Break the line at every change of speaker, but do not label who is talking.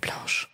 blanche.